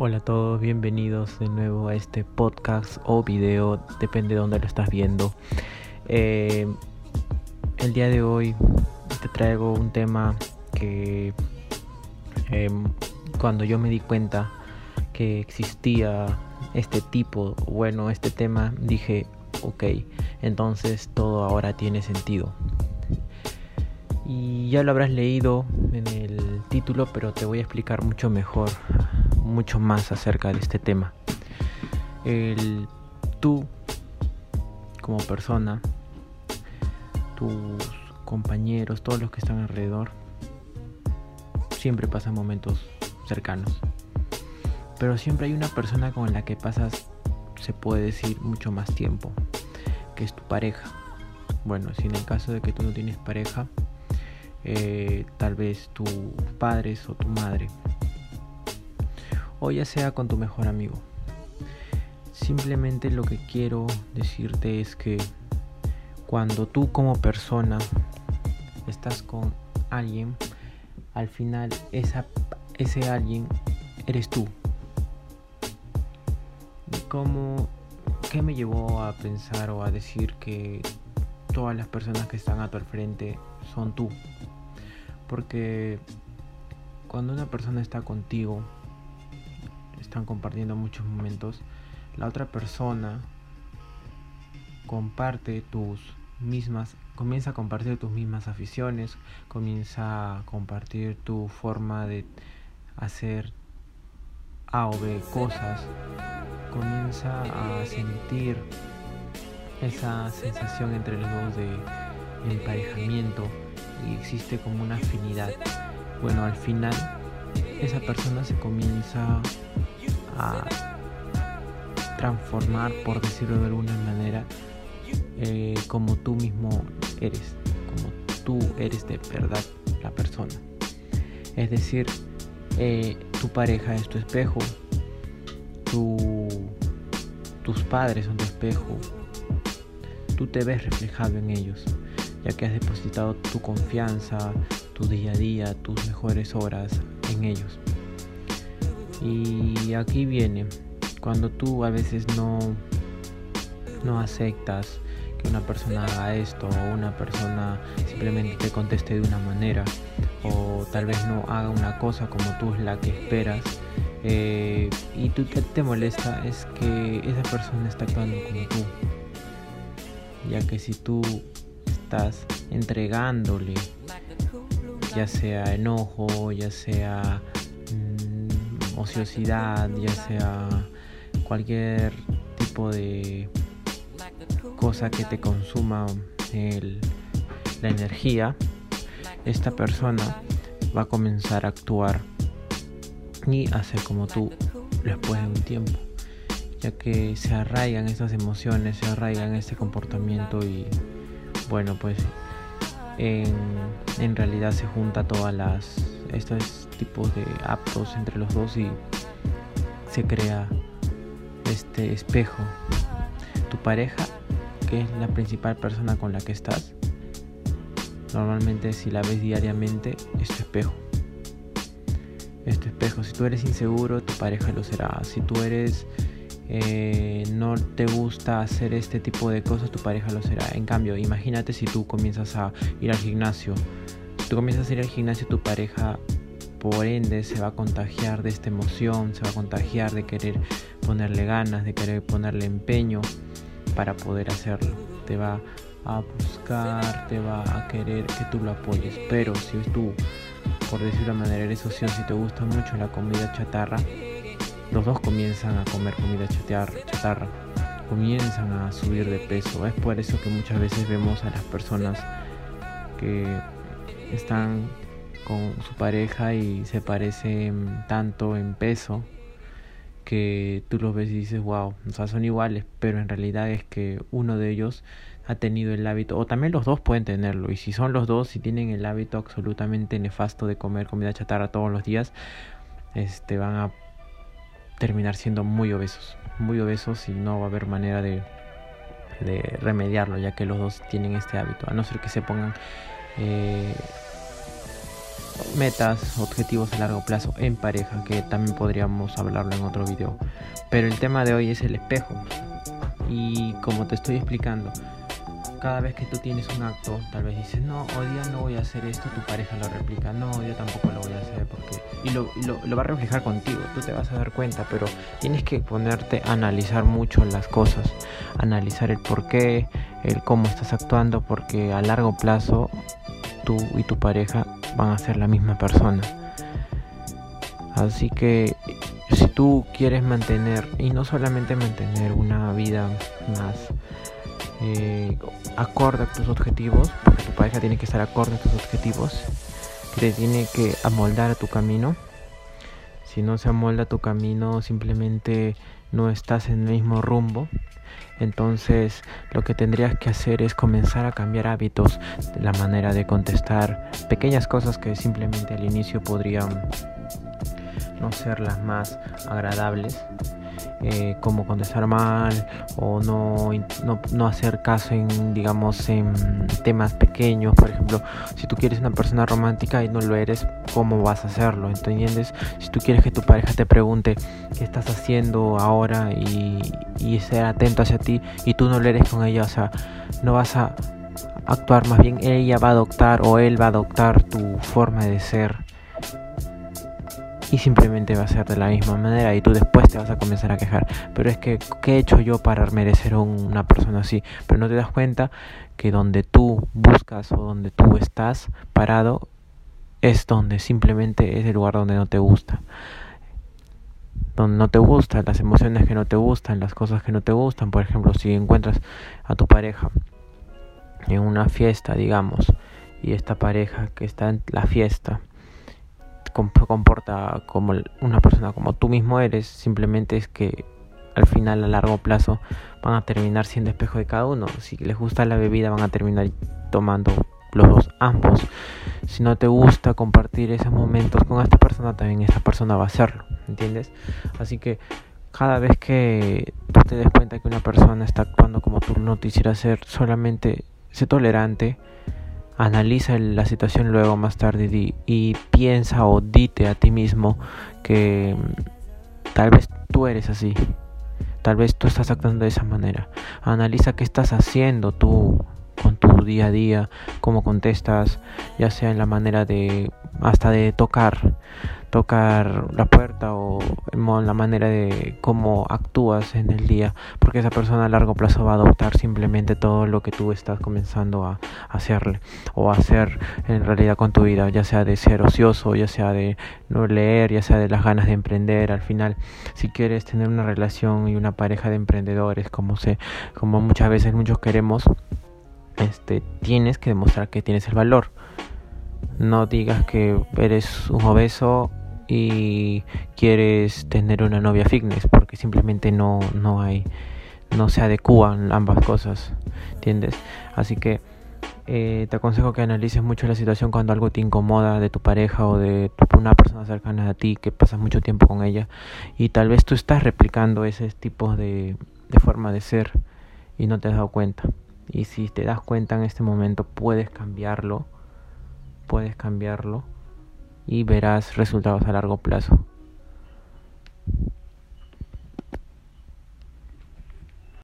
Hola a todos, bienvenidos de nuevo a este podcast o video, depende de dónde lo estás viendo. Eh, el día de hoy te traigo un tema que em, cuando yo me di cuenta que existía este tipo, bueno, este tema, dije, ok, entonces todo ahora tiene sentido. Y ya lo habrás leído en el título, pero te voy a explicar mucho mejor mucho más acerca de este tema. El tú como persona, tus compañeros, todos los que están alrededor, siempre pasan momentos cercanos. Pero siempre hay una persona con la que pasas, se puede decir, mucho más tiempo, que es tu pareja. Bueno, si en el caso de que tú no tienes pareja, eh, tal vez tus padres o tu madre o ya sea con tu mejor amigo. Simplemente lo que quiero decirte es que cuando tú como persona estás con alguien, al final ese alguien eres tú. ¿Cómo, ¿Qué me llevó a pensar o a decir que todas las personas que están a tu frente son tú? Porque cuando una persona está contigo, están compartiendo muchos momentos, la otra persona comparte tus mismas, comienza a compartir tus mismas aficiones, comienza a compartir tu forma de hacer A o B cosas, comienza a sentir esa sensación entre los dos de emparejamiento y existe como una afinidad. Bueno, al final esa persona se comienza a transformar, por decirlo de alguna manera, eh, como tú mismo eres, como tú eres de verdad la persona. Es decir, eh, tu pareja es tu espejo, tus padres son tu espejo, tú te ves reflejado en ellos, ya que has depositado tu confianza, tu día a día, tus mejores horas ellos. Y aquí viene, cuando tú a veces no, no aceptas que una persona haga esto o una persona simplemente te conteste de una manera o tal vez no haga una cosa como tú es la que esperas eh, y tú te, te molesta es que esa persona está actuando como tú ya que si tú estás entregándole ya sea enojo ya sea ociosidad, ya sea cualquier tipo de cosa que te consuma la energía, esta persona va a comenzar a actuar y hacer como tú después de un tiempo, ya que se arraigan estas emociones, se arraigan este comportamiento y bueno, pues en, realidad se junta todas las estos tipos de aptos entre los dos y se crea este espejo. Tu pareja, que es la principal persona con la que estás, normalmente si la ves diariamente es tu espejo. Es tu espejo. Si tú eres inseguro, tu pareja lo será. Si tú eres eh, no te gusta hacer este tipo de cosas, tu pareja lo será. En cambio, imagínate si tú comienzas a ir al gimnasio tú comienzas a ir al gimnasio, tu pareja por ende se va a contagiar de esta emoción, se va a contagiar de querer ponerle ganas, de querer ponerle empeño para poder hacerlo. Te va a buscar, te va a querer que tú lo apoyes. Pero si tú, por decirlo de manera, eres si te gusta mucho la comida chatarra, los dos comienzan a comer comida chatarra, comienzan a subir de peso. Es por eso que muchas veces vemos a las personas que están con su pareja y se parecen tanto en peso que tú los ves y dices, wow, o sea, son iguales, pero en realidad es que uno de ellos ha tenido el hábito, o también los dos pueden tenerlo, y si son los dos, si tienen el hábito absolutamente nefasto de comer comida chatarra todos los días, este, van a terminar siendo muy obesos, muy obesos y no va a haber manera de, remediarlo, ya que los dos tienen este hábito, a no ser que se pongan eh, metas, objetivos a largo plazo en pareja, que también podríamos hablarlo en otro video. Pero el tema de hoy es el espejo. Y como te estoy explicando, cada vez que tú tienes un acto, tal vez dices, no, hoy día no voy a hacer esto, tu pareja lo replica, no, yo tampoco lo voy a hacer, porque... Y lo, lo, va a reflejar contigo, tú te vas a dar cuenta, pero tienes que ponerte a analizar mucho las cosas, analizar el por qué, el cómo estás actuando, porque a largo plazo tú y tu pareja van a ser la misma persona. Así que si tú quieres mantener, y no solamente mantener una vida más eh, acorde a tus objetivos, porque tu pareja tiene que estar acorde a tus objetivos, que te tiene que amoldar a tu camino. Si no se amolda tu camino, simplemente no estás en el mismo rumbo. Entonces lo que tendrías que hacer es comenzar a cambiar hábitos, de la manera de contestar pequeñas cosas que simplemente al inicio podrían no ser las más agradables eh, como contestar mal o no, no, hacer caso en, digamos, en temas pequeños. Por ejemplo, si tú quieres una persona romántica y no lo eres, ¿cómo vas a hacerlo? ¿Entiendes? Si tú quieres que tu pareja te pregunte qué estás haciendo ahora y, y ser atento hacia ti y tú no lo eres con ella, o sea, no vas a actuar, más bien ella va a adoptar o él va a adoptar tu forma de ser y simplemente va a ser de la misma manera y tú después te vas a comenzar a quejar. Pero es que, ¿qué he hecho yo para merecer una persona así? Pero no te das cuenta que donde tú buscas o donde tú estás parado es donde simplemente es el lugar donde no te gusta. Donde no te gustan, las emociones que no te gustan, las cosas que no te gustan. Por ejemplo, si encuentras a tu pareja en una fiesta, digamos, y esta pareja que está en la fiesta comporta como una persona como tú mismo eres, simplemente es que al final a largo plazo van a terminar siendo espejo de cada uno. Si les gusta la bebida van a terminar tomando los dos ambos. Si no te gusta compartir esos momentos con esta persona, también esta persona va a hacerlo, ¿entiendes? Así que cada vez que tú te des cuenta que una persona está actuando como tú no quisieras ser, solamente sé tolerante analiza la situación luego más tarde y, piensa o dite a ti mismo que mm, tal vez tú eres así, tal vez tú estás actuando de esa manera. Analiza qué estás haciendo tú con tu día a día, cómo contestas, ya sea en la manera de hasta de tocar tocar la puerta o en la manera de cómo actúas en el día, porque esa persona a largo plazo va a adoptar simplemente todo lo que tú estás comenzando a hacerle o a hacer en realidad con tu vida, ya sea de ser ocioso, ya sea de no leer, ya sea de las ganas de emprender. Al final, si quieres tener una relación y una pareja de emprendedores, como se, como muchas veces muchos queremos, este, tienes que demostrar que tienes el valor. No digas que eres un obeso y quieres tener una novia fitness porque simplemente no, no hay no se adecuan ambas cosas ¿entiendes? así que eh, te aconsejo que analices mucho la situación cuando algo te incomoda de tu pareja o de una persona cercana a ti que pasas mucho tiempo con ella y tal vez tú estás replicando ese tipo de, de forma de ser y no te has dado cuenta y si te das cuenta en este momento puedes cambiarlo puedes cambiarlo y verás resultados a largo plazo.